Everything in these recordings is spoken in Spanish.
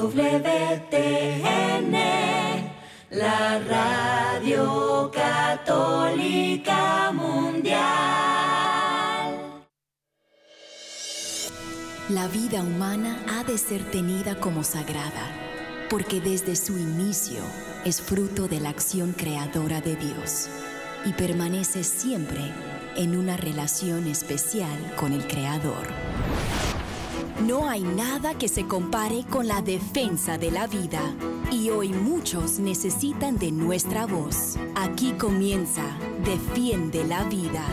EWTN, la radio católica mundial. La vida humana ha de ser tenida como sagrada, porque desde su inicio es fruto de la acción creadora de Dios y permanece siempre en una relación especial con el Creador. No hay nada que se compare con la defensa de la vida y hoy muchos necesitan de nuestra voz. Aquí comienza Defiende la Vida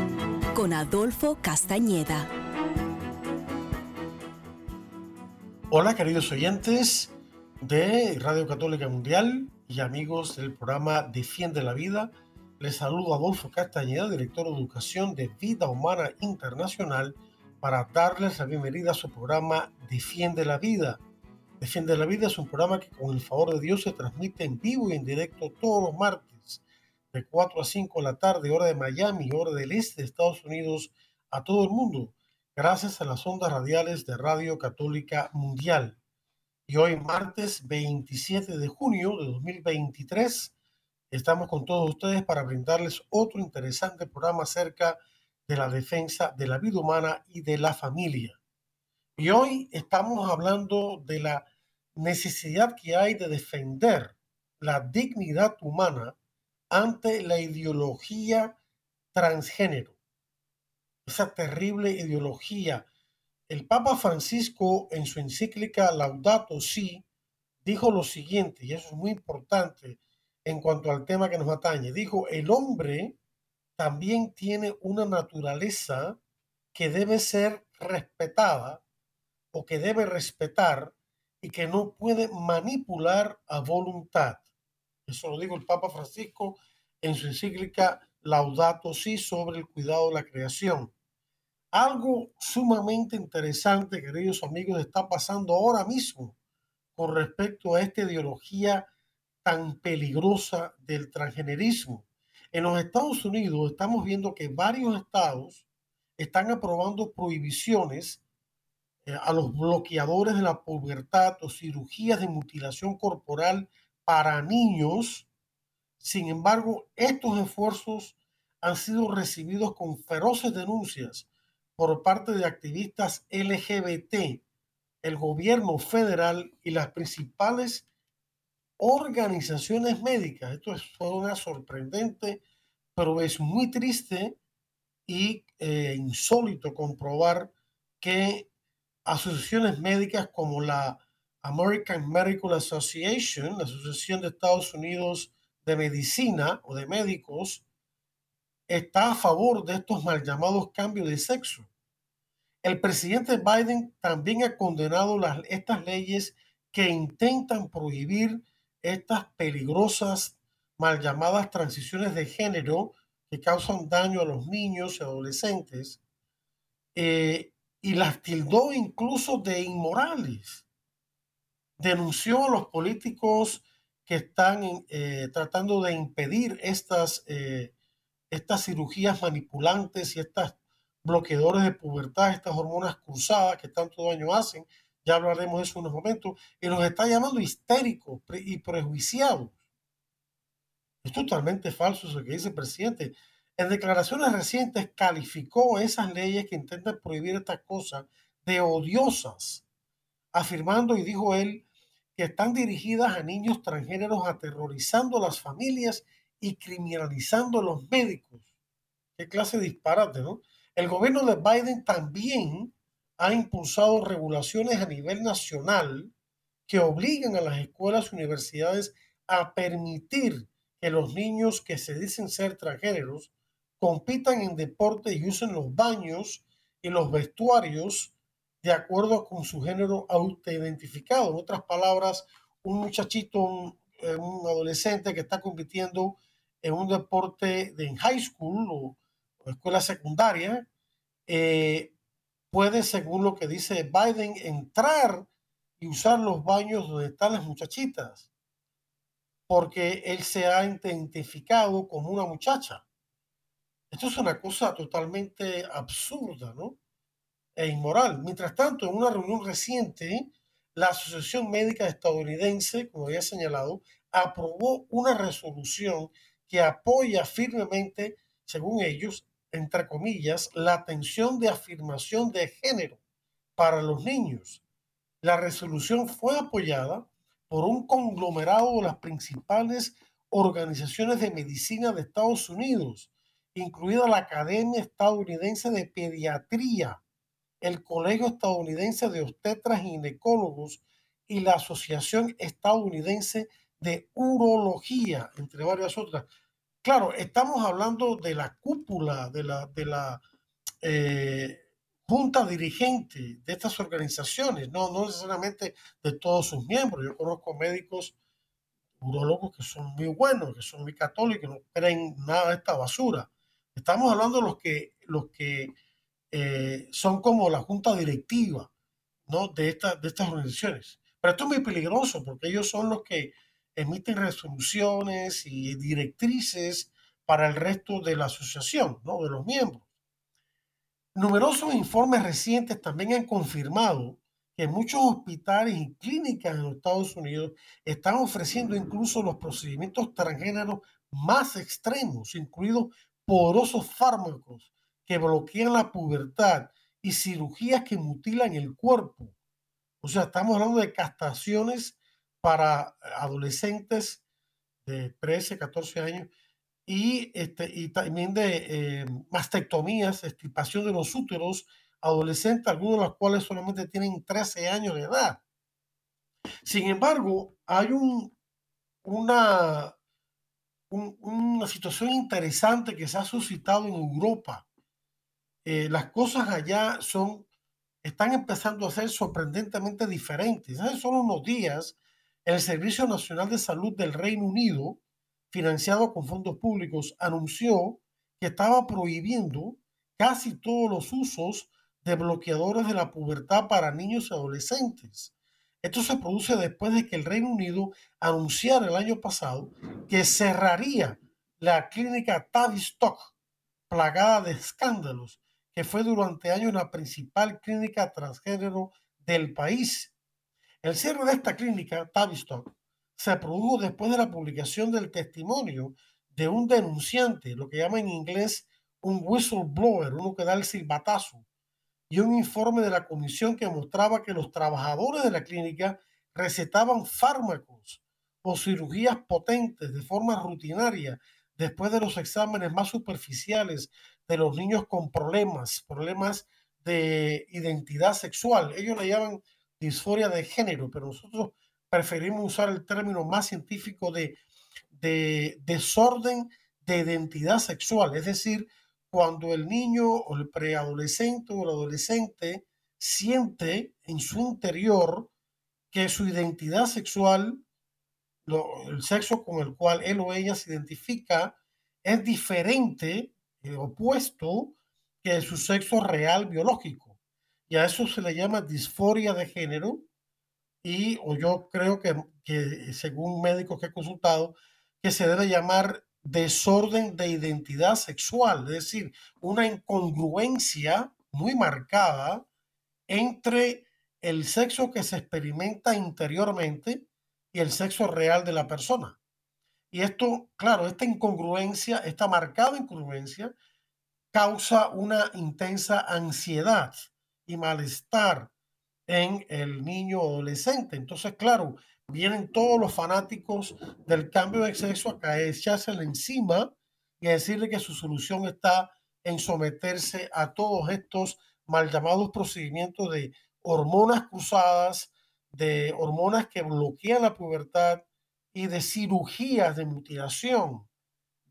con Adolfo Castañeda. Hola queridos oyentes de Radio Católica Mundial y amigos del programa Defiende la Vida. Les saludo Adolfo Castañeda, director de Educación de Vida Humana Internacional para darles la bienvenida a su programa Defiende la Vida. Defiende la Vida es un programa que con el favor de Dios se transmite en vivo y en directo todos los martes de 4 a 5 de la tarde, hora de Miami, hora del este de Estados Unidos, a todo el mundo, gracias a las ondas radiales de Radio Católica Mundial. Y hoy, martes 27 de junio de 2023, estamos con todos ustedes para brindarles otro interesante programa acerca de de la defensa de la vida humana y de la familia. Y hoy estamos hablando de la necesidad que hay de defender la dignidad humana ante la ideología transgénero. Esa terrible ideología. El Papa Francisco en su encíclica Laudato Si dijo lo siguiente, y eso es muy importante en cuanto al tema que nos atañe. Dijo, el hombre también tiene una naturaleza que debe ser respetada o que debe respetar y que no puede manipular a voluntad. Eso lo dijo el Papa Francisco en su encíclica Laudato Si sobre el cuidado de la creación. Algo sumamente interesante, queridos amigos, está pasando ahora mismo con respecto a esta ideología tan peligrosa del transgenerismo. En los Estados Unidos estamos viendo que varios estados están aprobando prohibiciones eh, a los bloqueadores de la pubertad o cirugías de mutilación corporal para niños. Sin embargo, estos esfuerzos han sido recibidos con feroces denuncias por parte de activistas LGBT, el gobierno federal y las principales organizaciones médicas. Esto es una sorprendente, pero es muy triste y eh, insólito comprobar que asociaciones médicas como la American Medical Association, la Asociación de Estados Unidos de Medicina o de Médicos, está a favor de estos mal llamados cambios de sexo. El presidente Biden también ha condenado las, estas leyes que intentan prohibir estas peligrosas mal llamadas transiciones de género que causan daño a los niños y adolescentes eh, y las tildó incluso de inmorales. Denunció a los políticos que están eh, tratando de impedir estas, eh, estas cirugías manipulantes y estas bloqueadores de pubertad, estas hormonas cruzadas que tanto daño hacen ya hablaremos de eso en unos momentos, y nos está llamando histéricos y prejuiciados. Es totalmente falso eso que dice el presidente. En declaraciones recientes calificó esas leyes que intentan prohibir estas cosas de odiosas, afirmando, y dijo él, que están dirigidas a niños transgéneros aterrorizando a las familias y criminalizando a los médicos. Qué clase de disparate, ¿no? El gobierno de Biden también ha impulsado regulaciones a nivel nacional que obligan a las escuelas y universidades a permitir que los niños que se dicen ser transgéneros compitan en deporte y usen los baños y los vestuarios de acuerdo con su género autoidentificado. En otras palabras, un muchachito, un, eh, adolescente que está compitiendo en un deporte de en high school o, escuela secundaria, eh, puede, según lo que dice Biden, entrar y usar los baños donde están las muchachitas, porque él se ha identificado como una muchacha. Esto es una cosa totalmente absurda, ¿no? E inmoral. Mientras tanto, en una reunión reciente, la Asociación Médica Estadounidense, como había señalado, aprobó una resolución que apoya firmemente, según ellos, entre comillas, la atención de afirmación de género para los niños. La resolución fue apoyada por un conglomerado de las principales organizaciones de medicina de Estados Unidos, incluida la Academia Estadounidense de Pediatría, el Colegio Estadounidense de Obstetras y Ginecólogos y la Asociación Estadounidense de Urología, entre varias otras. Claro, estamos hablando de la cúpula, de la, de la eh, junta dirigente de estas organizaciones, no, no necesariamente de todos sus miembros. Yo conozco médicos urologos que son muy buenos, que son muy católicos, que no creen nada de esta basura. Estamos hablando de los que, los que eh, son como la junta directiva ¿no? de, de estas organizaciones. Pero esto es muy peligroso porque ellos son los que emiten resoluciones y directrices para el resto de la asociación, ¿no? de los miembros. Numerosos informes recientes también han confirmado que muchos hospitales y clínicas en los Estados Unidos están ofreciendo incluso los procedimientos transgéneros más extremos, incluidos porosos fármacos que bloquean la pubertad y cirugías que mutilan el cuerpo. O sea, estamos hablando de castraciones para adolescentes de 13, 14 años y, este, y también de eh, mastectomías, extirpación de los úteros adolescentes, algunos de los cuales solamente tienen 13 años de edad. Sin embargo, hay un, una, una situación interesante que se ha suscitado en Europa. Eh, las cosas allá son, están empezando a ser sorprendentemente diferentes. Hace solo unos días, el Servicio Nacional de Salud del Reino Unido, financiado con fondos públicos, anunció que estaba prohibiendo casi todos los usos de bloqueadores de la pubertad para niños y adolescentes. Esto se produce después de que el Reino Unido anunciara el año pasado que cerraría la clínica Tavistock, plagada de escándalos, que fue durante años la principal clínica transgénero del país. El cierre de esta clínica, Tavistock, se produjo después de la publicación del testimonio de un denunciante, lo que llama en inglés un whistleblower, uno que da el silbatazo, y un informe de la comisión que mostraba que los trabajadores de la clínica recetaban fármacos o cirugías potentes de forma rutinaria después de los exámenes más superficiales de los niños con problemas, problemas de identidad sexual. Ellos le llaman disforia de género, pero nosotros preferimos usar el término más científico de, de desorden de identidad sexual, es decir, cuando el niño o el preadolescente o el adolescente siente en su interior que su identidad sexual, el sexo con el cual él o ella se identifica, es diferente, eh, opuesto que su sexo real biológico. Y a eso se le llama disforia de género. Y o yo creo que, que según médicos que he consultado, que se debe llamar desorden de identidad sexual, es decir, una incongruencia muy marcada entre el sexo que se experimenta interiormente y el sexo real de la persona. Y esto, claro, esta incongruencia, esta marcada incongruencia, causa una intensa ansiedad y malestar en el niño adolescente. Entonces, claro, vienen todos los fanáticos del cambio de sexo a caerse encima y a decirle que su solución está en someterse a todos estos mal llamados procedimientos de hormonas cruzadas, de hormonas que bloquean la pubertad y de cirugías de mutilación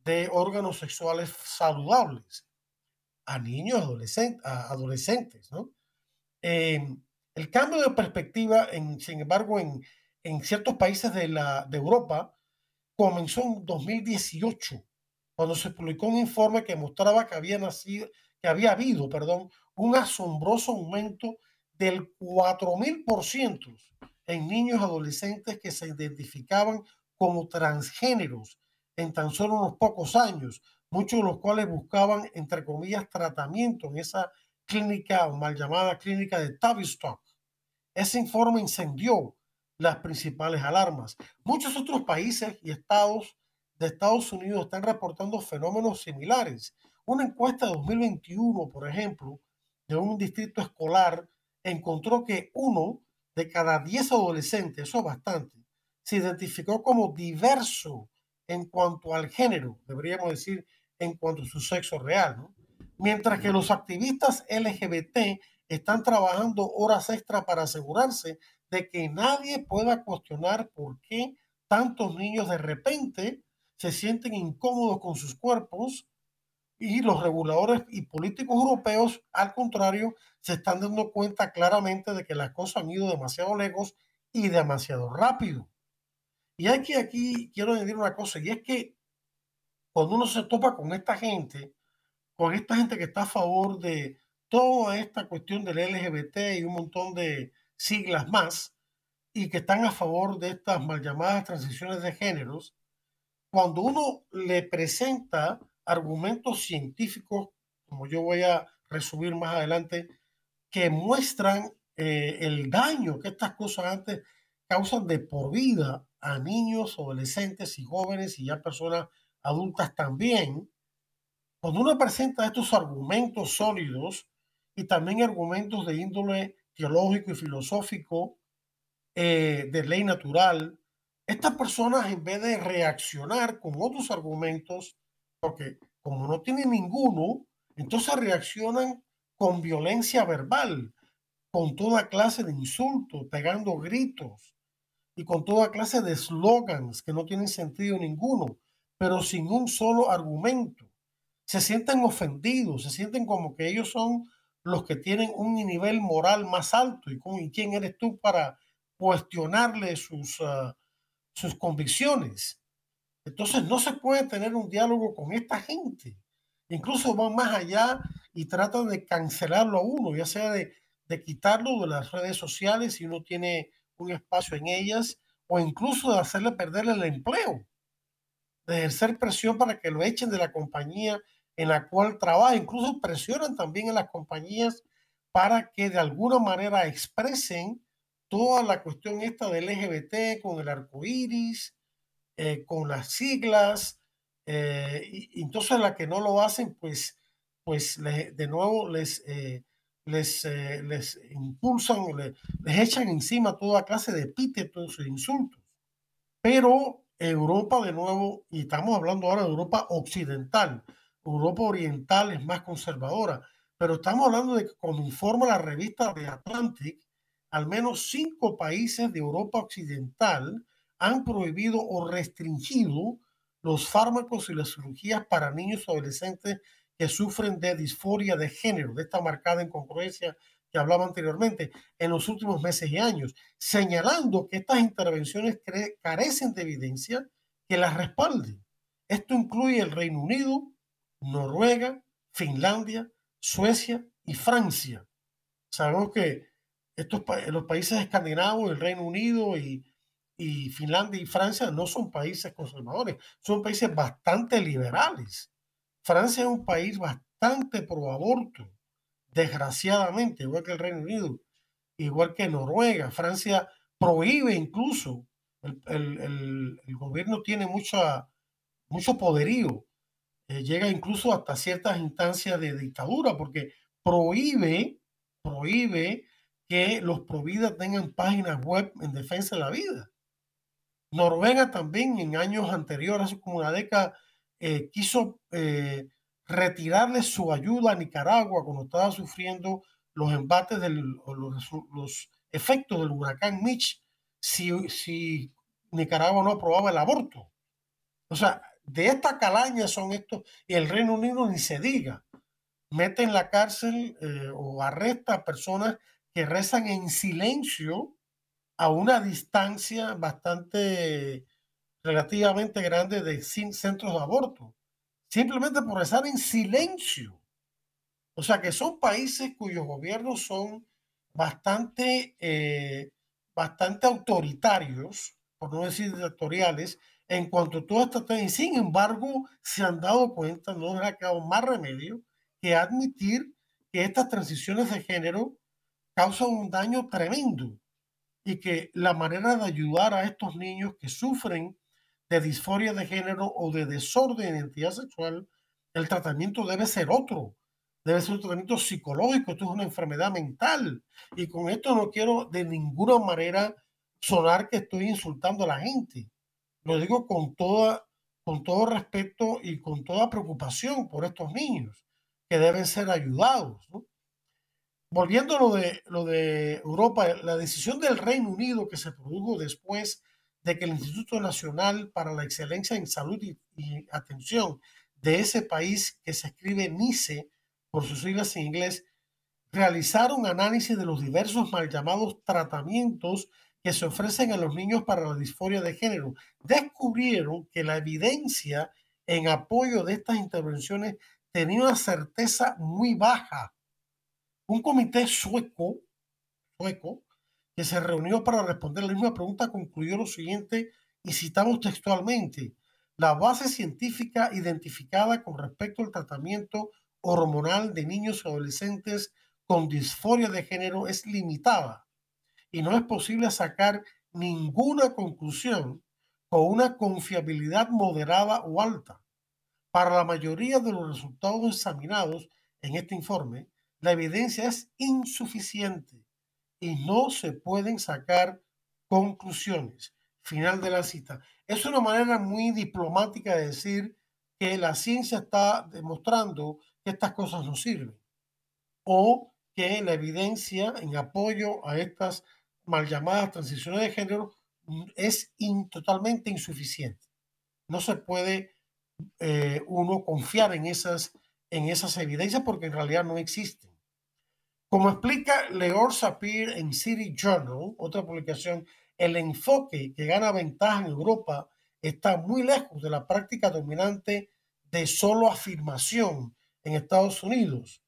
de órganos sexuales saludables a niños adolescentes, adolescentes. ¿no? El cambio de perspectiva, en, sin embargo, en, en ciertos países de, la, de Europa comenzó en 2018, cuando se publicó un informe que mostraba que había, nacido, que había habido perdón, un asombroso aumento del 4.000% en niños adolescentes que se identificaban como transgéneros en tan solo unos pocos años, muchos de los cuales buscaban, entre comillas, tratamiento en esa clínica o mal llamada clínica de Tavistock ese informe encendió las principales alarmas. Muchos otros países y estados de Estados Unidos están reportando fenómenos similares. Una encuesta de 2021, por ejemplo, de un distrito escolar, encontró que uno de cada diez adolescentes, eso es bastante, se identificó como diverso en cuanto al género, deberíamos decir en cuanto a su sexo real, Mientras que los activistas LGBT están trabajando horas extra para asegurarse de que nadie pueda cuestionar por qué tantos niños de repente se sienten incómodos con sus cuerpos y los reguladores y políticos europeos, al contrario, se están dando cuenta claramente de que las cosas han ido demasiado lejos y demasiado rápido. Y aquí, quiero añadir una cosa, y es que cuando uno se topa con esta gente, con esta gente que está a favor de toda esta cuestión del LGBT y un montón de siglas más, y que están a favor de estas mal llamadas transiciones de géneros, cuando uno le presenta argumentos científicos, como yo voy a resumir más adelante, que muestran eh, el daño que estas cosas antes causan de por vida a niños, adolescentes y jóvenes y ya personas adultas también. Cuando uno presenta estos argumentos sólidos y también argumentos de índole teológico y filosófico, eh, de ley natural, estas personas en vez de reaccionar con otros argumentos, porque como no tienen ninguno, entonces reaccionan con violencia verbal, con toda clase de insultos, pegando gritos y con toda clase de slogans que no tienen sentido ninguno, pero sin un solo argumento. Se sienten ofendidos, se sienten como que ellos son los que tienen un nivel moral más alto. ¿Y, ¿y quién eres tú para cuestionarle sus, ah, sus convicciones? Entonces no se puede tener un diálogo con esta gente. Incluso van más allá y tratan de cancelarlo a uno, ya sea de, de quitarlo de las redes sociales si uno tiene un espacio en ellas, o incluso de hacerle perder el empleo, de ejercer presión para que lo echen de la compañía en la cual trabaja. Incluso presionan también a las compañías para que de alguna manera expresen toda la cuestión esta del LGBT con el arco iris, eh, con las siglas. Eh, y, entonces la que no lo hacen, pues, pues de nuevo les, eh, les, les impulsan, les, les echan encima toda clase de epítetos e insultos. Pero Europa de nuevo, y estamos hablando ahora de Europa occidental, Europa oriental es más conservadora, pero estamos hablando de que, como informa la revista The Atlantic, al menos cinco países de Europa occidental han prohibido o restringido los fármacos y las cirugías para niños y adolescentes que sufren de disforia de género, de esta marcada incongruencia que hablaba anteriormente, en los últimos meses y años, señalando que estas intervenciones carecen de evidencia que las respalden. Esto incluye el Reino Unido, Noruega, Finlandia, Suecia y Francia. Sabemos que estos los países escandinavos, el Reino Unido y, y Finlandia y Francia no son países conservadores, son países bastante liberales. Francia es un país bastante pro aborto, desgraciadamente, igual que el Reino Unido, igual que Noruega. Francia prohíbe incluso, el, el, el, gobierno tiene mucha, mucho poderío, eh, llega incluso hasta ciertas instancias de dictadura, porque prohíbe, prohíbe que los providas tengan páginas web en defensa de la vida. Noruega también en años anteriores, hace como una década, eh, quiso eh, retirarle su ayuda a Nicaragua cuando estaba sufriendo los embates, de los, los, efectos del huracán Mitch, si, si Nicaragua no aprobaba el aborto. O sea, de esta calaña son estos, y el Reino Unido ni se diga, mete en la cárcel eh, o arresta a personas que rezan en silencio a una distancia bastante relativamente grande de centros de aborto, simplemente por rezar en silencio. O sea que son países cuyos gobiernos son bastante, eh, bastante autoritarios, por no decir dictatoriales, en cuanto a toda esta y sin embargo se han dado cuenta, no les ha quedado más remedio que admitir que estas transiciones de género causan un daño tremendo y que la manera de ayudar a estos niños que sufren de disforia de género o de desorden de identidad sexual, el tratamiento debe ser otro. Debe ser un tratamiento psicológico. Esto es una enfermedad mental. Y con esto no quiero de ninguna manera sonar que estoy insultando a la gente. Lo digo con, toda, con todo respeto y con toda preocupación por estos niños que deben ser ayudados. Volviendo a lo de, lo de Europa, la decisión del Reino Unido que se produjo después de que el Instituto Nacional para la Excelencia en Salud y, Atención de ese país, que se escribe NICE por sus siglas en inglés, realizaron análisis de los diversos mal llamados tratamientos que se ofrecen a los niños para la disforia de género. Descubrieron que la evidencia en apoyo de estas intervenciones tenía una certeza muy baja. Un comité sueco, que se reunió para responder la misma pregunta, concluyó lo siguiente y citamos textualmente. La base científica identificada con respecto al tratamiento hormonal de niños y adolescentes con disforia de género es limitada y no es posible sacar ninguna conclusión con una confiabilidad moderada o alta. Para la mayoría de los resultados examinados en este informe, la evidencia es insuficiente y no se pueden sacar conclusiones. Final de la cita. Es una manera muy diplomática de decir que la ciencia está demostrando que estas cosas no sirven o que la evidencia en apoyo a estas mal llamadas transiciones de género es totalmente insuficiente. No se puede eh, uno confiar en esas, en esas evidencias porque en realidad no existen. Como explica Leor Sapir en City Journal, otra publicación, el enfoque que gana ventaja en Europa está muy lejos de la práctica dominante de solo afirmación en Estados Unidos.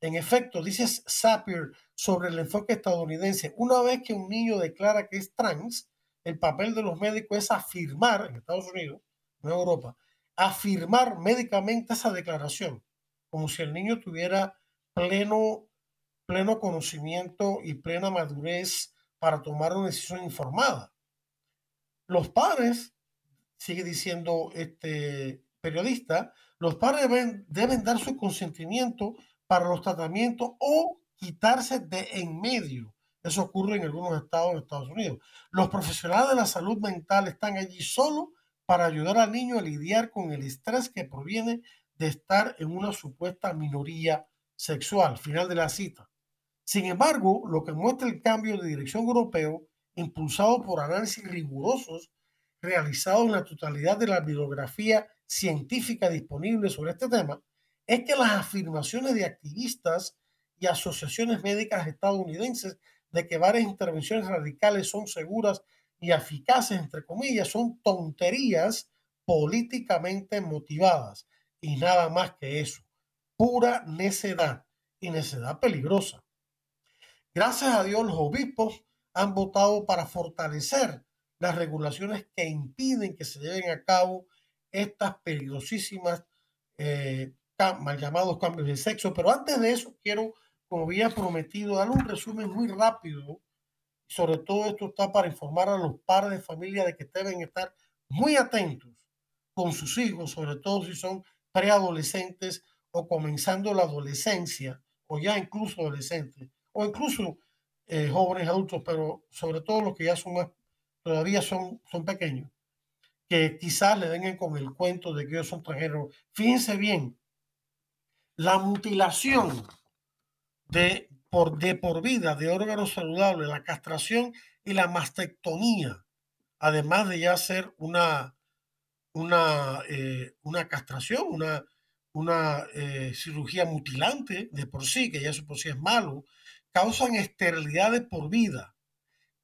En efecto, dice Sapir sobre el enfoque estadounidense, una vez que un niño declara que es trans, el papel de los médicos es afirmar, en Estados Unidos, no en Europa, afirmar médicamente esa declaración, como si el niño tuviera pleno pleno conocimiento y plena madurez para tomar una decisión informada. Los padres, sigue diciendo este periodista, los padres deben, deben dar su consentimiento para los tratamientos o quitarse de en medio. Eso ocurre en algunos estados de Estados Unidos. Los profesionales de la salud mental están allí solo para ayudar al niño a lidiar con el estrés que proviene de estar en una supuesta minoría sexual. Final de la cita. Sin embargo, lo que muestra el cambio de dirección europeo, impulsado por análisis rigurosos realizados en la totalidad de la bibliografía científica disponible sobre este tema, es que las afirmaciones de activistas y asociaciones médicas estadounidenses de que varias intervenciones radicales son seguras y eficaces, entre comillas, son tonterías políticamente motivadas y nada más que eso, pura necedad y necedad peligrosa. Gracias a Dios, los obispos han votado para fortalecer las regulaciones que impiden que se lleven a cabo estas peligrosísimas eh, mal llamados cambios de sexo. Pero antes de eso, quiero, como había prometido, dar un resumen muy rápido. Sobre todo esto está para informar a los padres de familia de que deben estar muy atentos con sus hijos, sobre todo si son preadolescentes o comenzando la adolescencia o ya incluso adolescentes o incluso eh, jóvenes adultos, pero sobre todo los que ya son más, todavía son, son pequeños, que quizás le vengan con el cuento de que ellos son transgéneros. Fíjense bien, la mutilación de por, de por vida de órganos saludables, la castración y la mastectomía, además de ya ser una, una, eh, una castración, una, una eh, cirugía mutilante de por sí, que ya eso por sí es malo, causan esterilidades por vida,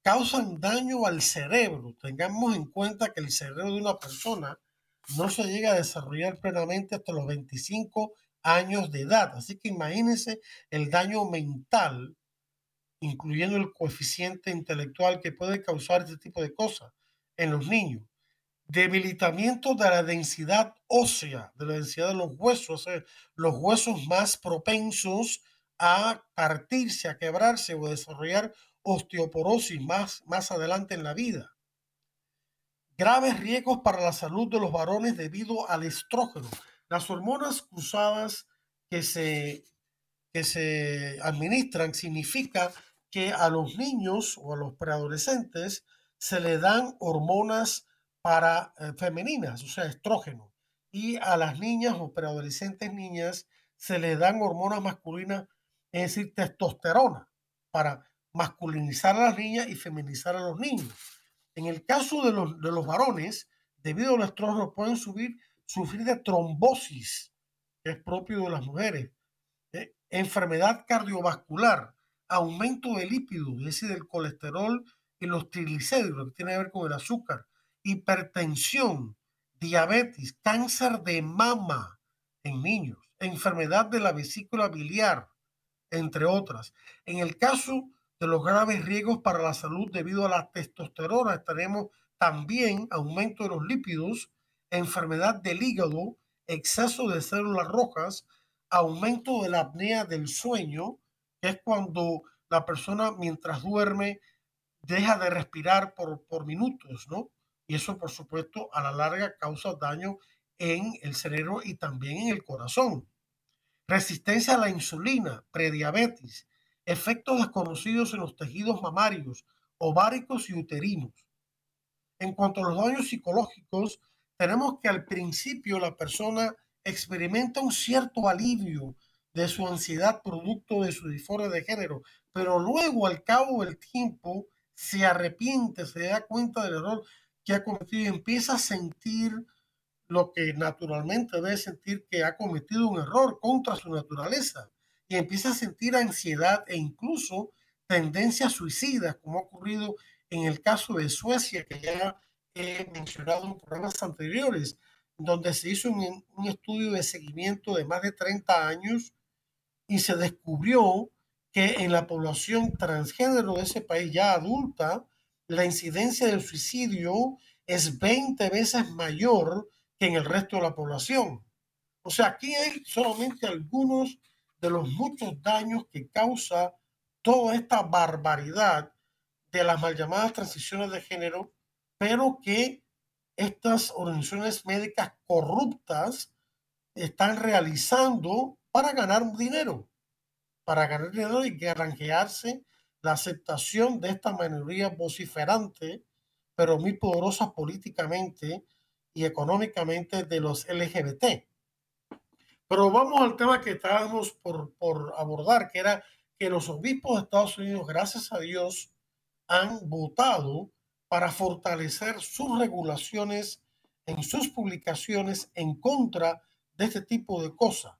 causan daño al cerebro. Tengamos en cuenta que el cerebro de una persona no se llega a desarrollar plenamente hasta los 25 años de edad. Así que imagínense el daño mental, incluyendo el coeficiente intelectual que puede causar este tipo de cosas en los niños. Debilitamiento de la densidad ósea, de la densidad de los huesos, los huesos más propensos a partirse, a quebrarse o desarrollar osteoporosis más, más adelante en la vida. Graves riesgos para la salud de los varones debido al estrógeno. Las hormonas cruzadas que se, que se administran significa que a los niños o a los preadolescentes se le dan hormonas para eh, femeninas, o sea, estrógeno, y a las niñas o preadolescentes niñas se le dan hormonas masculinas, es decir, testosterona, para masculinizar a las niñas y feminizar a los niños. En el caso de los, de los varones, debido al estrógeno, pueden subir, sufrir de trombosis, que es propio de las mujeres, eh, enfermedad cardiovascular, aumento de lípidos, es decir, del colesterol y los triglicéridos, que tiene que ver con el azúcar, hipertensión, diabetes, cáncer de mama en niños, enfermedad de la vesícula biliar, entre otras. En el caso de los graves riesgos para la salud debido a la testosterona, tenemos también aumento de los lípidos, enfermedad del hígado, exceso de células rojas, aumento de la apnea del sueño, que es cuando la persona mientras duerme deja de respirar por, por minutos, ¿no? Y eso, por supuesto, a la larga causa daño en el cerebro y también en el corazón. Resistencia a la insulina, prediabetes, efectos desconocidos en los tejidos mamarios, ováricos y uterinos. En cuanto a los daños psicológicos, tenemos que al principio la persona experimenta un cierto alivio de su ansiedad producto de su disforia de género, pero luego al cabo del tiempo se arrepiente, se da cuenta del error que ha cometido y empieza a sentir lo que naturalmente debe sentir que ha cometido un error contra su naturaleza. Y empieza a sentir ansiedad e incluso tendencias suicidas, como ha ocurrido en el caso de Suecia, que ya he mencionado en programas anteriores, donde se hizo un, un estudio de seguimiento de más de 30 años y se descubrió que en la población transgénero de ese país ya adulta, la incidencia del suicidio es 20 veces mayor que en el resto de la población. O sea, aquí hay solamente algunos de los muchos daños que causa toda esta barbaridad de las mal llamadas transiciones de género, pero que estas organizaciones médicas corruptas están realizando para ganar dinero, para ganar dinero y granjearse la aceptación de esta minoría vociferante, pero muy poderosa políticamente y económicamente de los LGBT. Pero vamos al tema que estábamos por, por abordar, que era que los obispos de Estados Unidos, gracias a Dios, han votado para fortalecer sus regulaciones en sus publicaciones en contra de este tipo de cosas.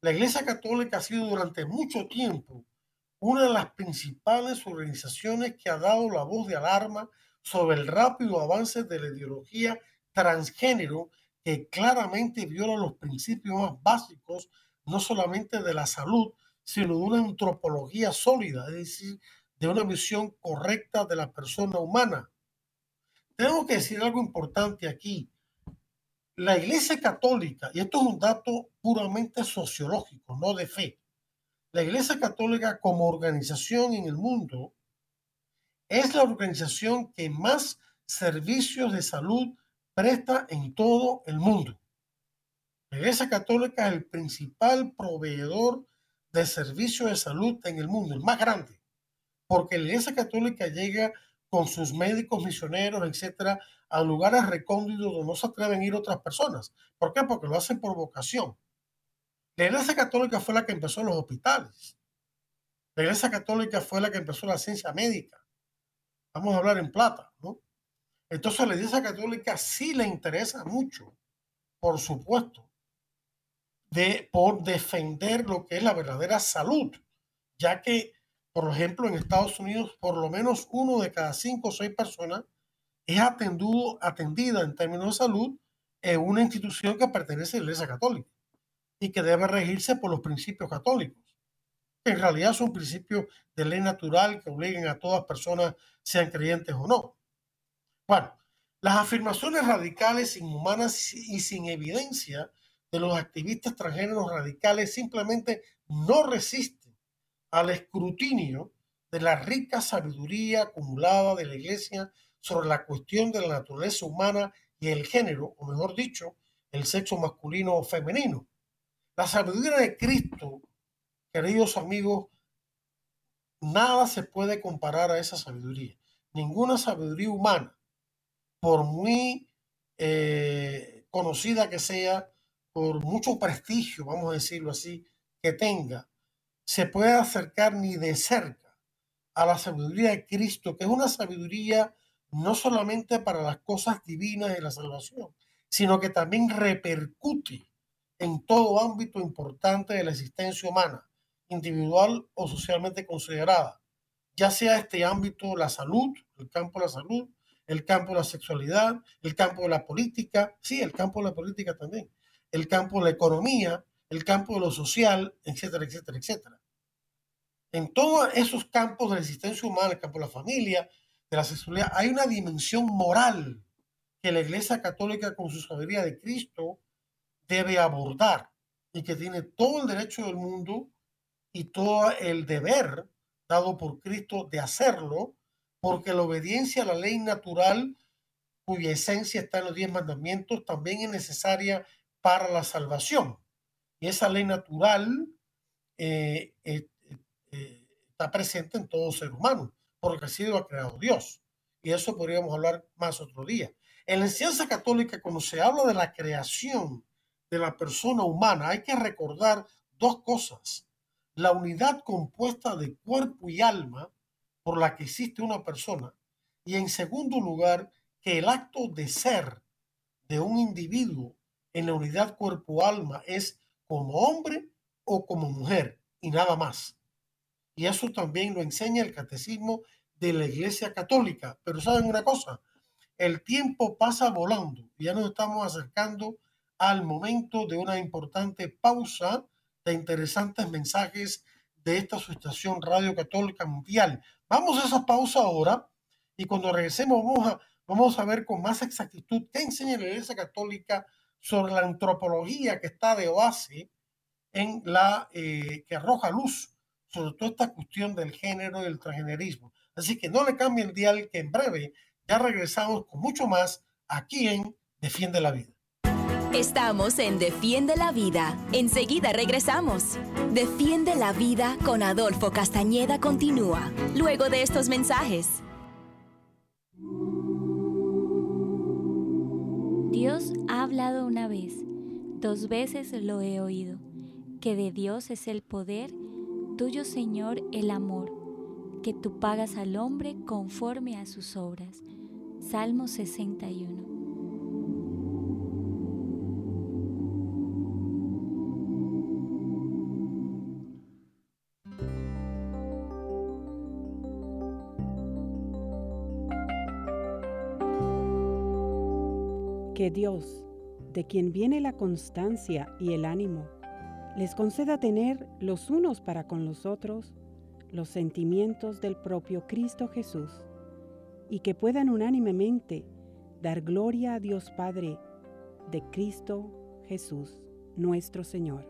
La Iglesia Católica ha sido durante mucho tiempo una de las principales organizaciones que ha dado la voz de alarma sobre el rápido avance de la ideología transgénero que claramente viola los principios más básicos, no solamente de la salud, sino de una antropología sólida, es decir, de una visión correcta de la persona humana. Tengo que decir algo importante aquí. La Iglesia Católica, y esto es un dato puramente sociológico, no de fe, la Iglesia Católica como organización en el mundo es la organización que más servicios de salud presta en todo el mundo. La Iglesia Católica es el principal proveedor de servicios de salud en el mundo, el más grande, porque la Iglesia Católica llega con sus médicos, misioneros, etcétera, a lugares recónditos donde no se atreven a ir otras personas. ¿Por qué? Porque lo hacen por vocación. La Iglesia Católica fue la que empezó los hospitales. La Iglesia Católica fue la que empezó la ciencia médica. Vamos a hablar en plata, ¿no? Entonces la Iglesia Católica sí le interesa mucho, por supuesto, de, por defender lo que es la verdadera salud, ya que, por ejemplo, en Estados Unidos, por lo menos uno de cada cinco o seis personas es atendido, atendida en términos de salud en una institución que pertenece a la Iglesia Católica y que debe regirse por los principios católicos, que en realidad son principios de ley natural que obliguen a todas personas, sean creyentes o no. Bueno, las afirmaciones radicales, inhumanas y sin evidencia de los activistas transgéneros radicales simplemente no resisten al escrutinio de la rica sabiduría acumulada de la Iglesia sobre la cuestión de la naturaleza humana y el género, o mejor dicho, el sexo masculino o femenino. La sabiduría de Cristo, queridos amigos, nada se puede comparar a esa sabiduría. Ninguna sabiduría humana, por muy eh, conocida que sea, por mucho prestigio, vamos a decirlo así, que tenga, se puede acercar ni de cerca a la sabiduría de Cristo, que es una sabiduría no solamente para las cosas divinas de la salvación, sino que también repercute en todo ámbito importante de la existencia humana, individual o socialmente considerada, ya sea este ámbito la salud, el campo de la salud, el campo de la sexualidad, el campo de la política, sí, el campo de la política también, el campo de la economía, el campo de lo social, etcétera, etcétera, etcétera. En todos esos campos de la existencia humana, el campo de la familia, de la sexualidad, hay una dimensión moral que la Iglesia Católica con su sabiduría de Cristo debe abordar y que tiene todo el derecho del mundo y todo el deber dado por Cristo de hacerlo, porque la obediencia a la ley natural, cuya esencia está en los diez mandamientos, también es necesaria para la salvación. Y esa ley natural eh, eh, eh, está presente en todo ser humano, porque así lo ha creado Dios. Y eso podríamos hablar más otro día. En la enseñanza católica, cuando se habla de la creación de la persona humana, hay que recordar dos cosas. La unidad compuesta de cuerpo y alma por la que existe una persona. Y en segundo lugar, que el acto de ser de un individuo en la unidad cuerpo-alma es como hombre o como mujer y nada más. Y eso también lo enseña el catecismo de la Iglesia Católica. Pero saben una cosa, el tiempo pasa volando. Ya nos estamos acercando al momento de una importante pausa de interesantes mensajes de esta asociación Radio Católica Mundial. Vamos a esa pausa ahora y cuando regresemos vamos a, vamos a ver con más exactitud qué enseña la Iglesia Católica sobre la antropología que está de base en la eh, que arroja luz sobre toda esta cuestión del género y el transgenerismo. Así que no le cambie el dial que en breve ya regresamos con mucho más aquí en Defiende la Vida. Estamos en Defiende la Vida. Enseguida regresamos. Defiende la Vida con Adolfo Castañeda continúa, luego de estos mensajes. Dios ha hablado una vez, dos veces lo he oído, que de Dios es el poder, tuyo Señor el amor, que tú pagas al hombre conforme a sus obras. Salmo 61. Que Dios, de quien viene la constancia y el ánimo, les conceda tener los unos para con los otros los sentimientos del propio Cristo Jesús y que puedan unánimemente dar gloria a Dios Padre de Cristo Jesús, nuestro Señor.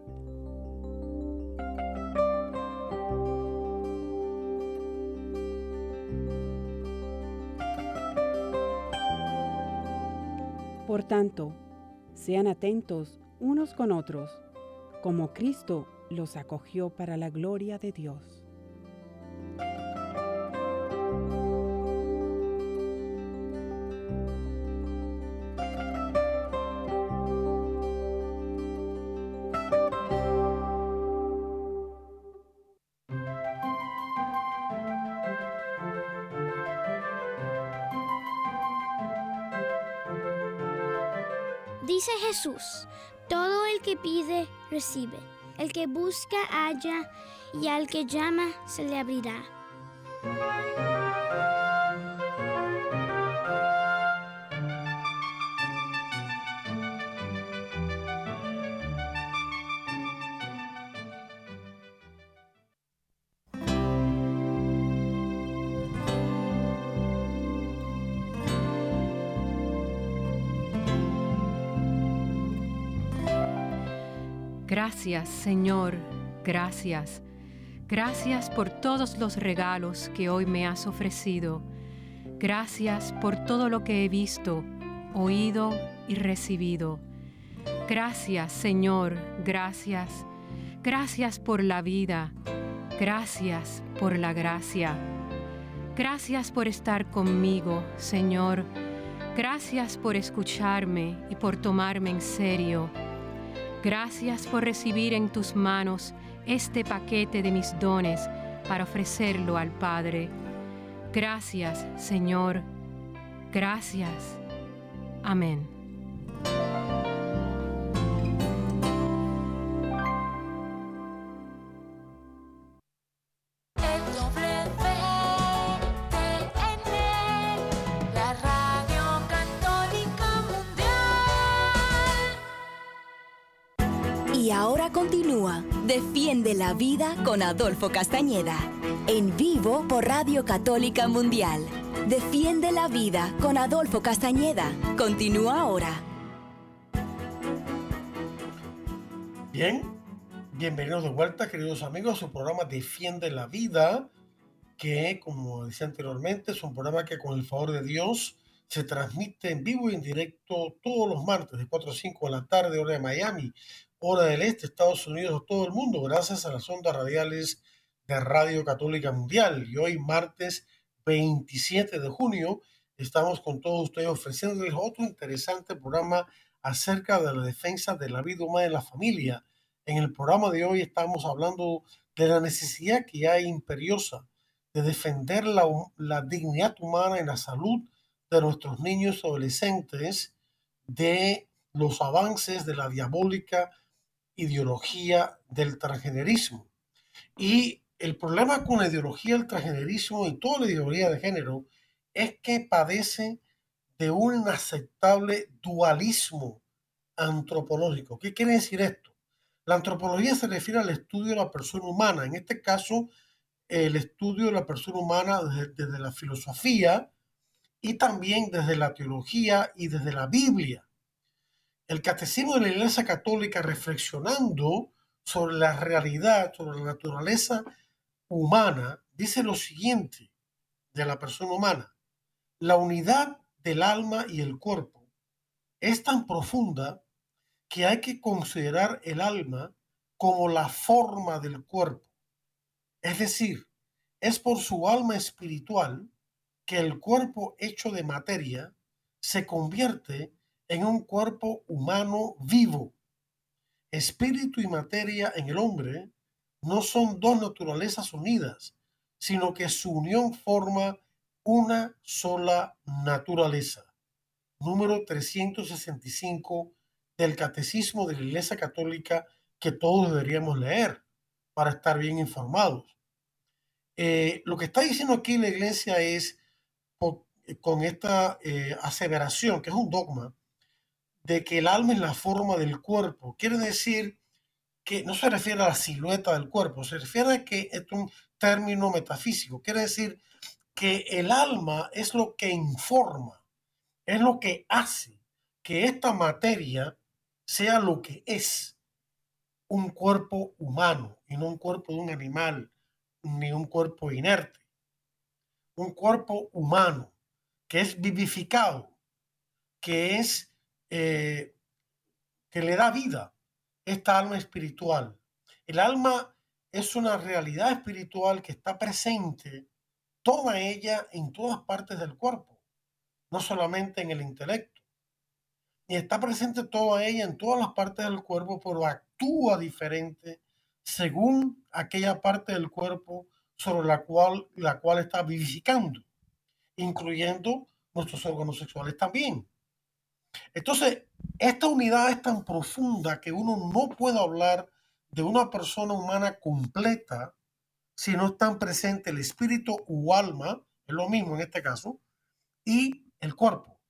Por tanto, sean atentos unos con otros, como Cristo los acogió para la gloria de Dios. Dice Jesús, todo el que pide, recibe. El que busca, halla, y al que llama, se le abrirá. Gracias, Señor, gracias. Gracias por todos los regalos que hoy me has ofrecido. Gracias por todo lo que he visto, oído y recibido. Gracias, Señor, gracias. Gracias por la vida. Gracias por la gracia. Gracias por estar conmigo, Señor. Gracias por escucharme y por tomarme en serio. Gracias por recibir en tus manos este paquete de mis dones para ofrecerlo al Padre. Gracias, Señor. Gracias. Amén. La vida con Adolfo Castañeda. En vivo por Radio Católica Mundial. Defiende la vida con Adolfo Castañeda. Continúa ahora. Bien, bienvenidos de vuelta, queridos amigos, a su programa Defiende la vida, que, como decía anteriormente, es un programa que con el favor de Dios se transmite en vivo y en directo todos los martes de 4 a 5 de la tarde, hora de Miami, hora del este, Estados Unidos, todo el mundo, gracias a las ondas radiales de Radio Católica Mundial. Y hoy, martes 27 de junio, estamos con todos ustedes ofreciéndoles otro interesante programa acerca de la defensa de la vida humana y la familia. En el programa de hoy estamos hablando de la necesidad que hay imperiosa de defender la, la dignidad humana y la salud de nuestros niños y adolescentes de los avances de la diabólica ideología del transgenerismo. Y el problema con la ideología del transgenerismo y toda la ideología de género es que padece de un inaceptable dualismo antropológico. ¿Qué quiere decir esto? La antropología se refiere al estudio de la persona humana, en este caso el estudio de la persona humana desde, desde la filosofía y también desde la teología y desde la Biblia el catecismo de la Iglesia Católica reflexionando sobre la realidad, sobre la naturaleza humana, dice lo siguiente de la persona humana. La unidad del alma y el cuerpo es tan profunda que hay que considerar el alma como la forma del cuerpo. Es decir, es por su alma espiritual que el cuerpo hecho de materia se convierte en un cuerpo humano vivo. Espíritu y materia en el hombre no son dos naturalezas unidas, sino que su unión forma una sola naturaleza. Número 365 del Catecismo de la Iglesia Católica que todos deberíamos leer para estar bien informados. Eh, lo que está diciendo aquí la Iglesia es, con, esta eh, aseveración, que es un dogma, de que el alma es la forma del cuerpo. Quiere decir que no se refiere a la silueta del cuerpo, se refiere a que es un término metafísico. Quiere decir que el alma es lo que informa, es lo que hace que esta materia sea lo que es un cuerpo humano y no un cuerpo de un animal ni un cuerpo inerte. Un cuerpo humano que es vivificado, que es eh, que le da vida, esta alma espiritual. El alma es una realidad espiritual que está presente, toda ella en todas partes del cuerpo, no solamente en el intelecto. Y está presente toda ella en todas las partes del cuerpo, pero actúa diferente según aquella parte del cuerpo sobre la cual, la cual está vivificando, incluyendo nuestros órganos sexuales también. Entonces, esta unidad es tan profunda que uno no puede hablar de una persona humana completa si no están presentes el espíritu u alma, es lo mismo en este caso, y el cuerpo.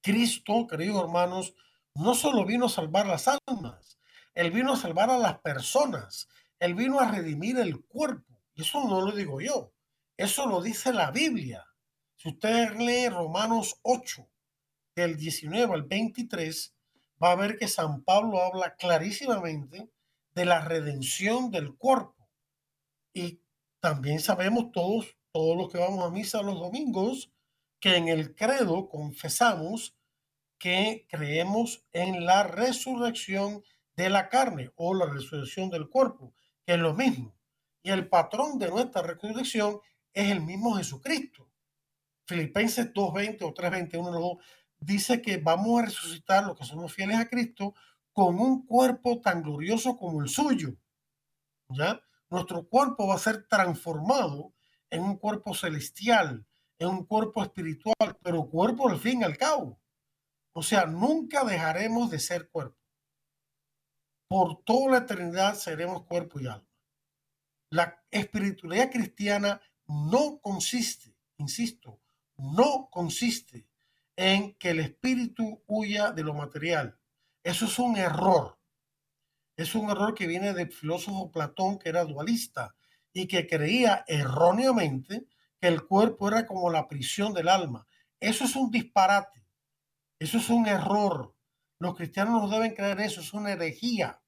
Cristo, queridos hermanos, no solo vino a salvar las almas, Él vino a salvar a las personas, Él vino a redimir el cuerpo. Eso no lo digo yo, eso lo dice la Biblia. Si usted lee Romanos 8, del 19 al 23, va a ver que San Pablo habla clarísimamente de la redención del cuerpo. Y también sabemos todos, todos los que vamos a misa los domingos, que en el credo confesamos que creemos en la resurrección de la carne o la resurrección del cuerpo, que es lo mismo. Y el patrón de nuestra resurrección es el mismo Jesucristo. Filipenses 2.20 o 3.21 dice que vamos a resucitar los que somos fieles a Cristo con un cuerpo tan glorioso como el suyo. ¿Ya? Nuestro cuerpo va a ser transformado en un cuerpo celestial, en un cuerpo espiritual, pero cuerpo al fin y al cabo. O sea, nunca dejaremos de ser cuerpo. Por toda la eternidad seremos cuerpo y alma. La espiritualidad cristiana no consiste, insisto, no consiste en que el espíritu huya de lo material. Eso es un error. Es un error que viene del filósofo Platón, que era dualista y que creía erróneamente que el cuerpo era como la prisión del alma. Eso es un disparate. Eso es un error. Los cristianos no deben creer eso. Es una herejía.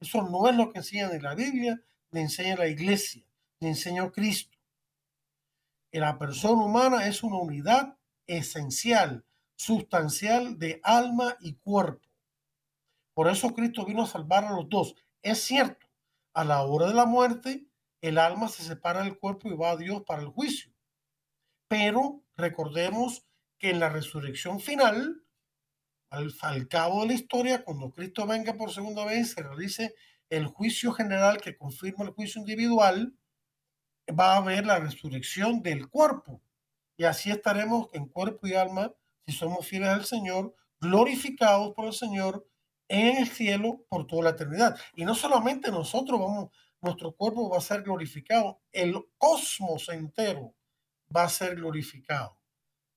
Eso no es lo que enseña ni la Biblia, ni enseña la iglesia, ni enseña Cristo. La persona humana es una unidad esencial, sustancial de alma y cuerpo. Por eso Cristo vino a salvar a los dos. Es cierto, a la hora de la muerte, el alma se separa del cuerpo y va a Dios para el juicio. Pero recordemos que en la resurrección final, al, al, cabo de la historia, cuando Cristo venga por segunda vez, se realice el juicio general que confirma el juicio individual, va a haber la resurrección del cuerpo. Y así estaremos en cuerpo y alma, si somos fieles al Señor, glorificados por el Señor en el cielo por toda la eternidad. Y no solamente nosotros vamos, nuestro cuerpo va a ser glorificado, el cosmos entero va a ser glorificado.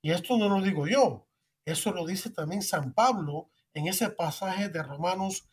Y esto no lo digo yo, eso lo dice también San Pablo en ese pasaje de Romanos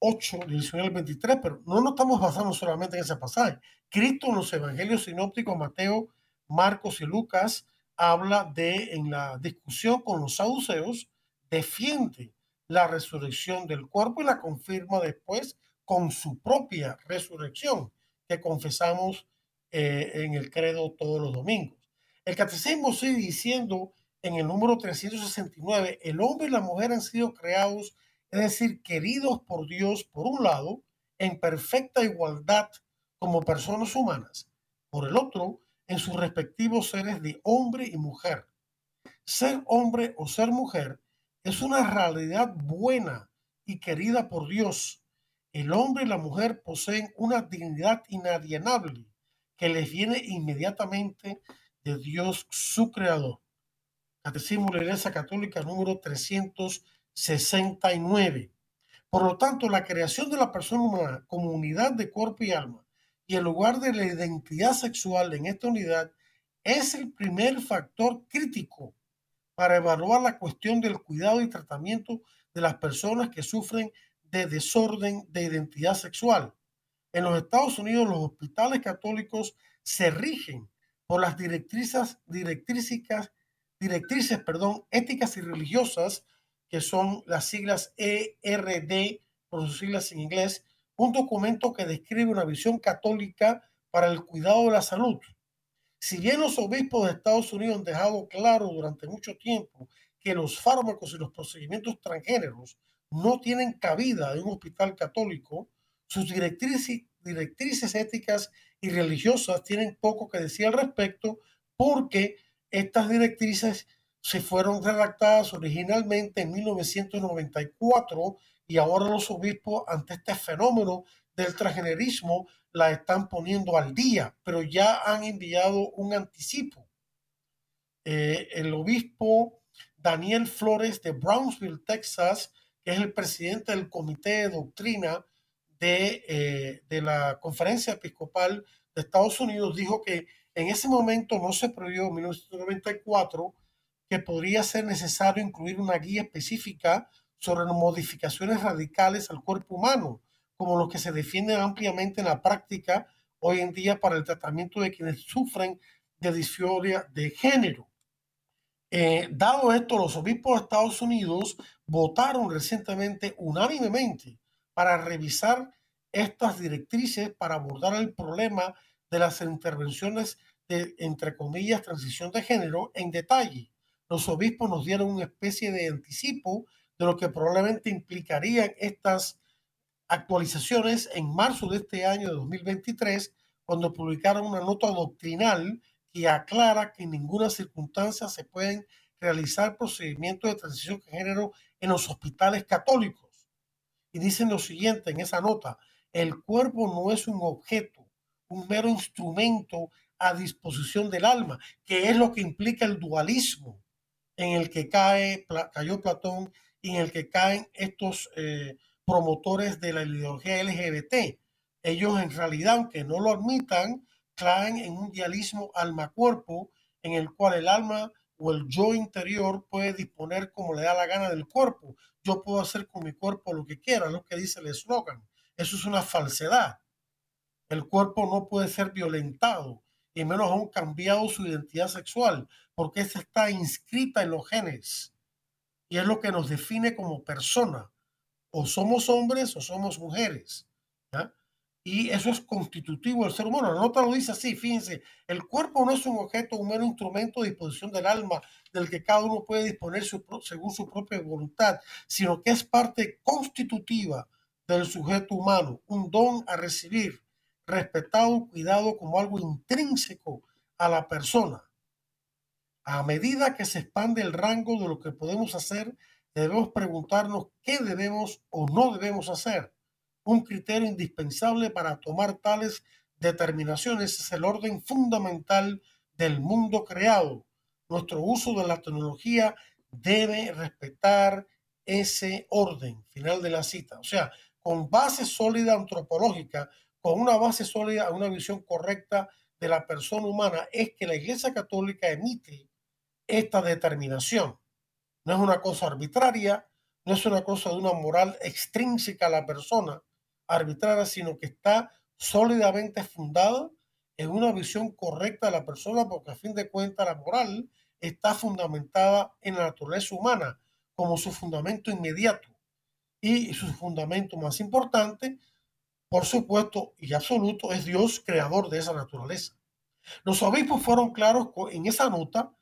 8, 19 al 23, pero no nos estamos basando solamente en ese pasaje. Cristo en los evangelios sinópticos, Mateo, Marcos y Lucas, habla de, en la discusión con los saduceos, defiende la resurrección del cuerpo y la confirma después con su propia resurrección, que confesamos eh, en el credo todos los domingos. El catecismo sigue diciendo en el número 369, el hombre y la mujer han sido creados es decir, queridos por Dios, por un lado, en perfecta igualdad como personas humanas, por el otro, en sus respectivos seres de hombre y mujer. Ser hombre o ser mujer es una realidad buena y querida por Dios. El hombre y la mujer poseen una dignidad inalienable que les viene inmediatamente de Dios su creador. Catecismo de la Iglesia Católica número 300 69. Por lo tanto, la creación de la persona humana como unidad de cuerpo y alma y el lugar de la identidad sexual en esta unidad es el primer factor crítico para evaluar la cuestión del cuidado y tratamiento de las personas que sufren de desorden de identidad sexual. En los Estados Unidos, los hospitales católicos se rigen por las directrices, directrices, directrices perdón, éticas y religiosas que son las siglas ERD, por sus siglas en inglés, un documento que describe una visión católica para el cuidado de la salud. Si bien los obispos de Estados Unidos han dejado claro durante mucho tiempo que los fármacos y los procedimientos transgéneros no tienen cabida en un hospital católico, sus directrices, directrices éticas y religiosas tienen poco que decir al respecto porque estas directrices se fueron redactadas originalmente en 1994 y ahora los obispos ante este fenómeno del transgenerismo la están poniendo al día, pero ya han enviado un anticipo. Eh, el obispo Daniel Flores de Brownsville, Texas, que es el presidente del Comité de Doctrina de, eh, de la Conferencia Episcopal de Estados Unidos, dijo que en ese momento no se prohibió en 1994 que podría ser necesario incluir una guía específica sobre modificaciones radicales al cuerpo humano, como los que se defienden ampliamente en la práctica hoy en día para el tratamiento de quienes sufren de disforia de género. Eh, dado esto, los obispos de Estados Unidos votaron recientemente unánimemente para revisar estas directrices para abordar el problema de las intervenciones de, entre comillas, transición de género en detalle. Los obispos nos dieron una especie de anticipo de lo que probablemente implicarían estas actualizaciones en marzo de este año de 2023, cuando publicaron una nota doctrinal que aclara que en ninguna circunstancia se pueden realizar procedimientos de transición de género en los hospitales católicos. Y dicen lo siguiente en esa nota, el cuerpo no es un objeto, un mero instrumento a disposición del alma, que es lo que implica el dualismo en el que cae, cayó Platón en el que caen estos eh, promotores de la ideología LGBT. Ellos en realidad, aunque no lo admitan, caen en un dualismo alma-cuerpo en el cual el alma o el yo interior puede disponer como le da la gana del cuerpo. Yo puedo hacer con mi cuerpo lo que quiera, lo que dice el eslogan. Eso es una falsedad. El cuerpo no puede ser violentado y menos aún cambiado su identidad sexual, porque esa está inscrita en los genes y es lo que nos define como persona. O somos hombres o somos mujeres. Y eso es constitutivo del ser humano. La nota lo dice así, fíjense, el cuerpo no es un objeto, un mero instrumento de disposición del alma, del que cada uno puede disponer según su propia voluntad, sino que es parte constitutiva del sujeto humano, un don a recibir, respetado, cuidado como algo intrínseco a la persona. A medida que se expande el rango de lo que podemos hacer, debemos preguntarnos qué debemos o no debemos hacer un criterio indispensable para tomar tales determinaciones es el orden fundamental del mundo creado. Nuestro uso de la tecnología debe respetar ese orden. Final de la cita. O sea, con base sólida antropológica, con una base sólida, una visión correcta de la persona humana, es que la Iglesia Católica emite esta determinación. No es una cosa arbitraria, no es una cosa de una moral extrínseca a la persona, arbitraria, sino que está sólidamente fundada en una visión correcta de la persona, porque a fin de cuentas la moral está fundamentada en la naturaleza humana como su fundamento inmediato y su fundamento más importante, por supuesto y absoluto, es Dios creador de esa naturaleza. Los obispos fueron claros en esa nota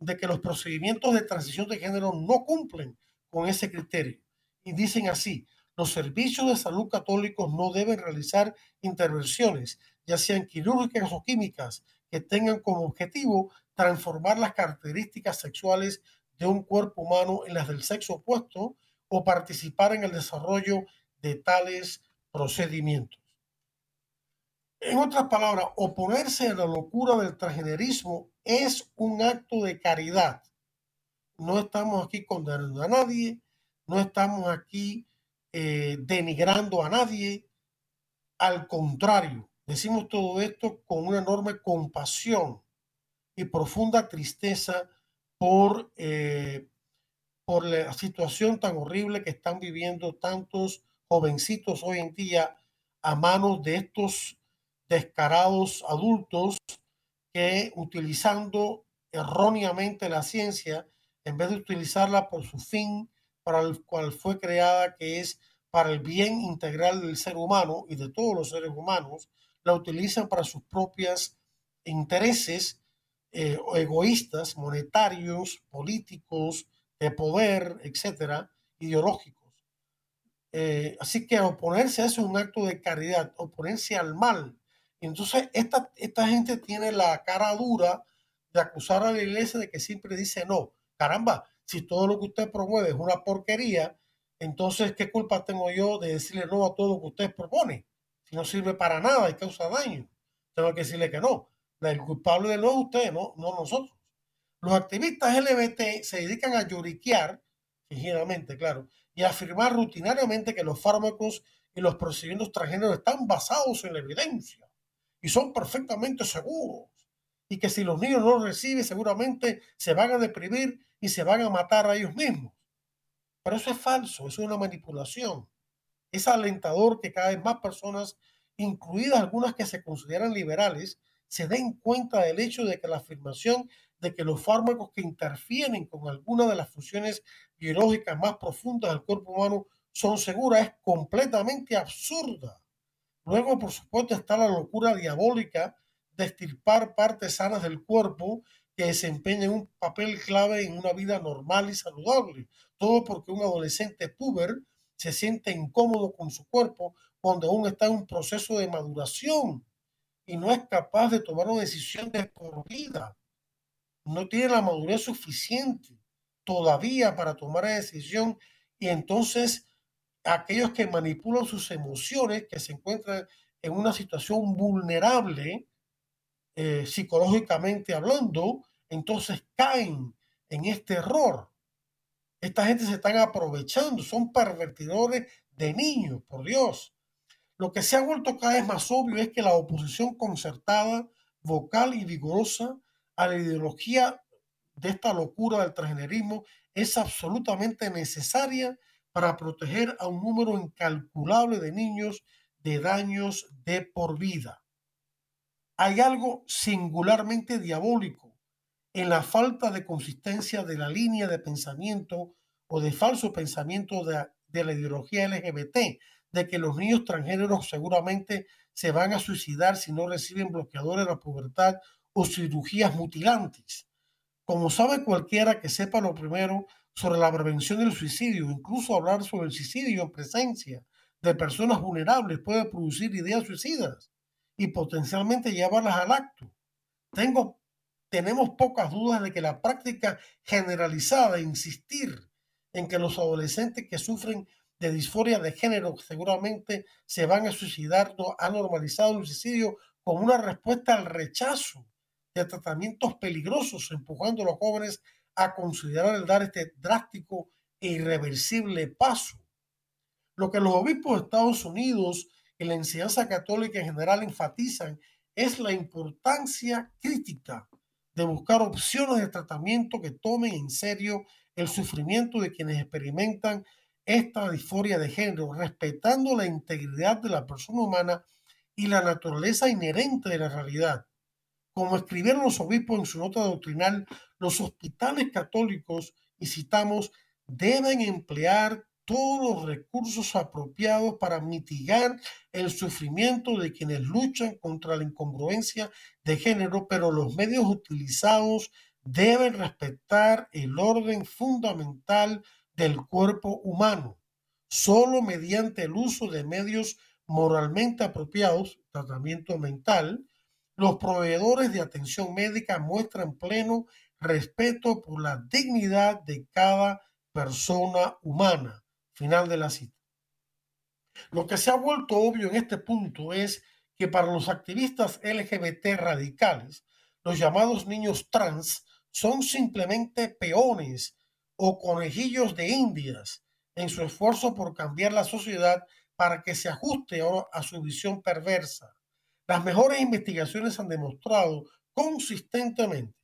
de que los procedimientos de transición de género no cumplen con ese criterio. Y dicen así, los servicios de salud católicos no deben realizar intervenciones, ya sean quirúrgicas o químicas, que tengan como objetivo transformar las características sexuales de un cuerpo humano en las del sexo opuesto o participar en el desarrollo de tales procedimientos. En otras palabras, oponerse a la locura del transgenerismo es un acto de caridad. No estamos aquí condenando a nadie, no estamos aquí eh, denigrando a nadie. Al contrario, decimos todo esto con una enorme compasión y profunda tristeza por, eh, por la situación tan horrible que están viviendo tantos jovencitos hoy en día a manos de estos descarados adultos que utilizando erróneamente la ciencia, en vez de utilizarla por su fin para el cual fue creada, que es para el bien integral del ser humano y de todos los seres humanos, la utilizan para sus propios intereses eh, egoístas, monetarios, políticos, de poder, etcétera, ideológicos. Eh, así que oponerse es un acto de caridad, oponerse al mal. Entonces esta, esta gente tiene la cara dura de acusar a la iglesia de que siempre dice no. Caramba, si todo lo que usted promueve es una porquería, entonces, ¿qué culpa tengo yo de decirle no a todo lo que usted propone? Si no sirve para nada y causa daño, tengo que decirle que no. El culpable de no es usted, no, no nosotros. Los activistas LGBT se dedican a lloriquear, fingidamente, claro, y a afirmar rutinariamente que los fármacos y los procedimientos transgéneros están basados en la evidencia y son perfectamente seguros. Y que si los niños no reciben, seguramente se van a deprimir y se van a matar a ellos mismos. Pero eso es falso, eso es una manipulación. Es alentador que cada vez más personas, incluidas algunas que se consideran liberales, se den cuenta del hecho de que la afirmación de que los fármacos que interfieren con alguna de las funciones biológicas más profundas del cuerpo humano son seguras es completamente absurda. Luego, por supuesto, está la locura diabólica de estirpar partes sanas del cuerpo que desempeñan un papel clave en una vida normal y saludable. Todo porque un adolescente puber se siente incómodo con su cuerpo cuando aún está en un proceso de maduración y no es capaz de tomar una decisión de por vida. No tiene la madurez suficiente todavía para tomar la decisión y entonces aquellos que manipulan sus emociones, que se encuentran en una situación vulnerable, eh, psicológicamente hablando, entonces caen en este error. Esta gente se están aprovechando, son pervertidores de niños, por Dios. Lo que se ha vuelto cada vez más obvio es que la oposición concertada, vocal y vigorosa a la ideología de esta locura del transgenerismo es absolutamente necesaria para proteger a un número incalculable de niños de daños de por vida. Hay algo singularmente diabólico en la falta de consistencia de la línea de pensamiento o de falso pensamiento de, de la ideología LGBT, de que los niños transgéneros seguramente se van a suicidar si no reciben bloqueadores de la pubertad o cirugías mutilantes. Como sabe cualquiera que sepa lo primero sobre la prevención del suicidio, incluso hablar sobre el suicidio en presencia de personas vulnerables puede producir ideas suicidas y potencialmente llevarlas al acto. Tengo, tenemos pocas dudas de que la práctica generalizada de insistir en que los adolescentes que sufren de disforia de género seguramente se van a suicidar, ha normalizado el suicidio como una respuesta al rechazo de tratamientos peligrosos, empujando a los jóvenes a considerar el dar este drástico e irreversible paso. Lo que los obispos de Estados Unidos y la enseñanza católica en general enfatizan es la importancia crítica de buscar opciones de tratamiento que tomen en serio el sufrimiento de quienes experimentan esta disforia de género, respetando la integridad de la persona humana y la naturaleza inherente de la realidad. Como escribieron los obispos en su nota doctrinal, los hospitales católicos, y citamos, deben emplear todos los recursos apropiados para mitigar el sufrimiento de quienes luchan contra la incongruencia de género, pero los medios utilizados deben respetar el orden fundamental del cuerpo humano. Solo mediante el uso de medios moralmente apropiados, tratamiento mental, los proveedores de atención médica muestran pleno respeto por la dignidad de cada persona humana. Final de la cita. Lo que se ha vuelto obvio en este punto es que para los activistas LGBT radicales, los llamados niños trans son simplemente peones o conejillos de indias en su esfuerzo por cambiar la sociedad para que se ajuste a su visión perversa. Las mejores investigaciones han demostrado consistentemente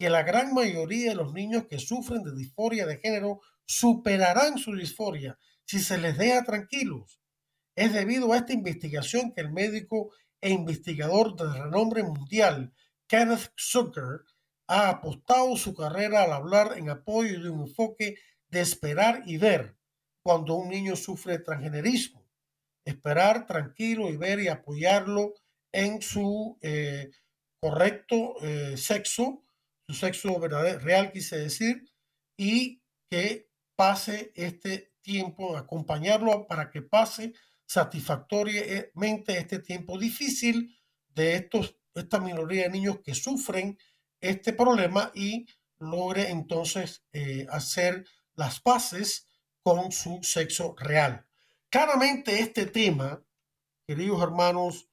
que la gran mayoría de los niños que sufren de disforia de género superarán su disforia si se les deja tranquilos. Es debido a esta investigación que el médico e investigador de renombre mundial Kenneth Zucker ha apostado su carrera al hablar en apoyo de un enfoque de esperar y ver cuando un niño sufre transgenerismo. Esperar tranquilo y ver y apoyarlo en su eh, correcto eh, sexo, su sexo verdadero, real quise decir, y que pase este tiempo, acompañarlo para que pase satisfactoriamente este tiempo difícil de estos, esta minoría de niños que sufren este problema y logre entonces eh, hacer las paces con su sexo real. Claramente este tema, queridos hermanos,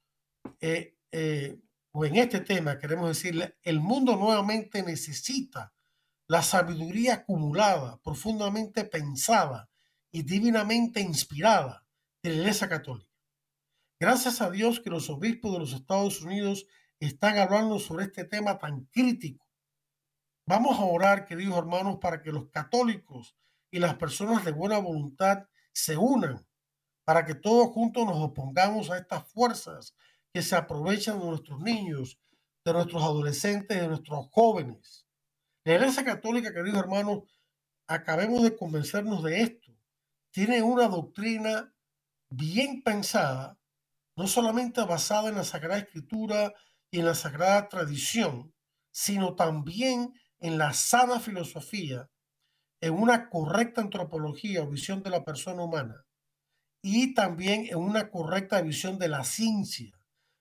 eh, eh, en este tema queremos decirle, el mundo nuevamente necesita la sabiduría acumulada, profundamente pensada y divinamente inspirada de la Iglesia Católica. Gracias a Dios que los obispos de los Estados Unidos están hablando sobre este tema tan crítico. Vamos a orar, queridos hermanos, para que los católicos y las personas de buena voluntad se unan, para que todos juntos nos opongamos a estas fuerzas que se aprovechan de nuestros niños, de nuestros adolescentes, de nuestros jóvenes. La Iglesia Católica, queridos hermanos, acabemos de convencernos de esto. Tiene una doctrina bien pensada no solamente basada en la Sagrada Escritura y en la Sagrada Tradición, sino también en la sana filosofía, en una correcta antropología o visión de la persona humana y también en una correcta visión de la ciencia.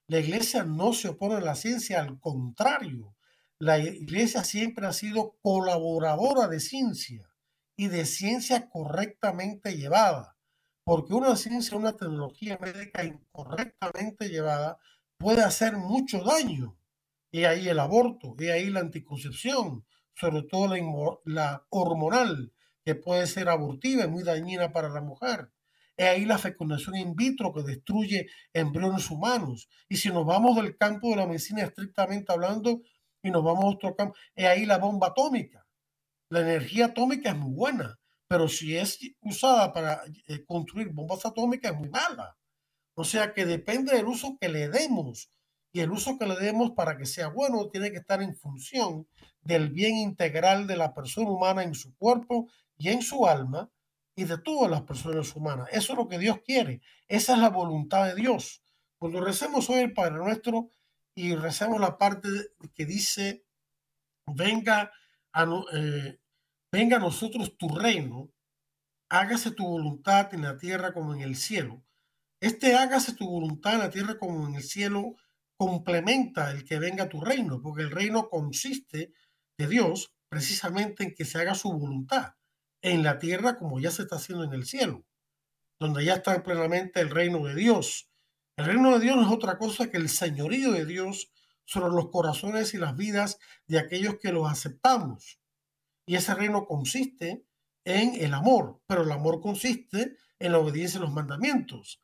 La iglesia no se opone a la ciencia, al contrario, la iglesia siempre ha sido colaboradora de ciencia y de ciencia correctamente llevada, porque una ciencia, una tecnología médica incorrectamente llevada puede hacer mucho daño. Y ahí el aborto, y ahí la anticoncepción, sobre todo la, la hormonal, que puede ser abortiva y muy dañina para la mujer. Es ahí la fecundación in vitro que destruye embriones humanos. Y si nos vamos del campo de la medicina estrictamente hablando y nos vamos a otro campo, es ahí la bomba atómica. La energía atómica es muy buena, pero si es usada para eh, construir bombas atómicas es muy mala. O sea que depende del uso que le demos. Y el uso que le demos para que sea bueno tiene que estar en función del bien integral de la persona humana en su cuerpo y en su alma y de todas las personas humanas. Eso es lo que Dios quiere. Esa es la voluntad de Dios. Cuando recemos hoy el Padre Nuestro y recemos la parte que dice, venga a, eh, venga a nosotros tu reino, hágase tu voluntad en la tierra como en el cielo. Este hágase tu voluntad en la tierra como en el cielo complementa el que venga tu reino, porque el reino consiste de Dios precisamente en que se haga su voluntad en la tierra como ya se está haciendo en el cielo, donde ya está plenamente el reino de Dios. El reino de Dios es otra cosa que el señorío de Dios sobre los corazones y las vidas de aquellos que los aceptamos. Y ese reino consiste en el amor, pero el amor consiste en la obediencia a los mandamientos,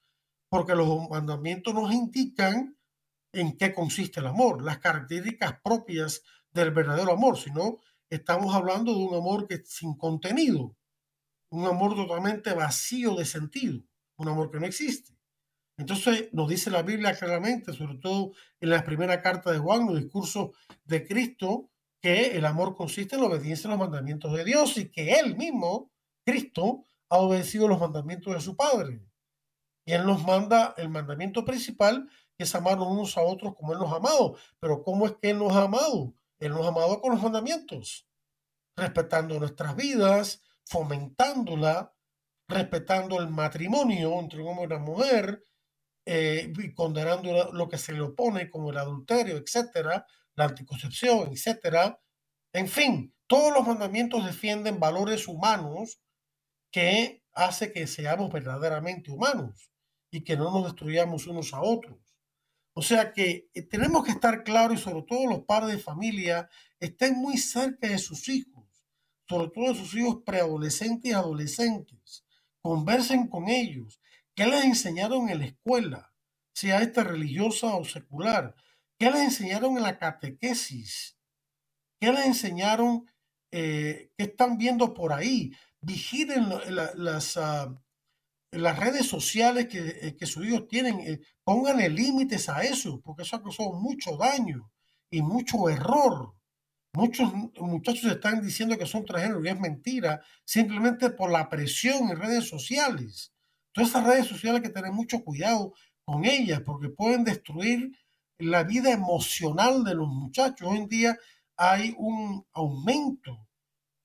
porque los mandamientos nos indican en qué consiste el amor, las características propias del verdadero amor, sino estamos hablando de un amor que sin contenido, un amor totalmente vacío de sentido, un amor que no existe. Entonces nos dice la Biblia claramente, sobre todo en la primera carta de Juan, los discursos de Cristo, que el amor consiste en la obediencia a los mandamientos de Dios y que Él mismo, Cristo, ha obedecido los mandamientos de su Padre. Y Él nos manda el mandamiento principal, que es amarnos unos a otros como Él nos ha amado. Pero ¿cómo es que Él nos ha amado? Él nos amado con los mandamientos, respetando nuestras vidas, fomentándola, respetando el matrimonio entre un hombre y una mujer, eh, y condenando lo que se le opone como el adulterio, etcétera, la anticoncepción, etcétera. En fin, todos los mandamientos defienden valores humanos que hace que seamos verdaderamente humanos y que no nos destruyamos unos a otros. O sea que eh, tenemos que estar claros y sobre todo los padres de familia estén muy cerca de sus hijos, sobre todo de sus hijos preadolescentes y adolescentes. Conversen con ellos. ¿Qué les enseñaron en la escuela? Sea esta religiosa o secular. ¿Qué les enseñaron en la catequesis? ¿Qué les enseñaron? Eh, ¿Qué están viendo por ahí? Vigilen las, ah, las redes sociales que, eh, que sus hijos tienen, eh, límites a eso, porque eso ha causado mucho daño y mucho error. Muchos muchachos están diciendo que son transgénero y es mentira, simplemente por la presión en redes sociales. Todas esas redes sociales hay que tener mucho cuidado con ellas, porque pueden destruir la vida emocional de los muchachos. Hoy en día hay un aumento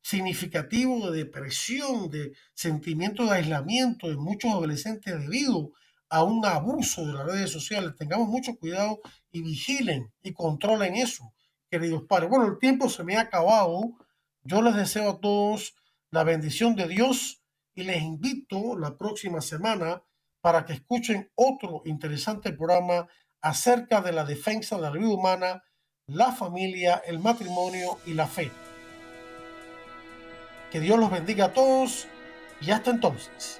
significativo de depresión, de sentimiento de aislamiento de muchos adolescentes debido a un abuso de las redes sociales. Tengamos mucho cuidado y vigilen y controlen eso, queridos padres. Bueno, el tiempo se me ha acabado. Yo les deseo a todos la bendición de Dios y les invito la próxima semana para que escuchen otro interesante programa acerca de la defensa de la vida humana, la familia, el matrimonio y la fe. Que Dios los bendiga a todos y hasta entonces.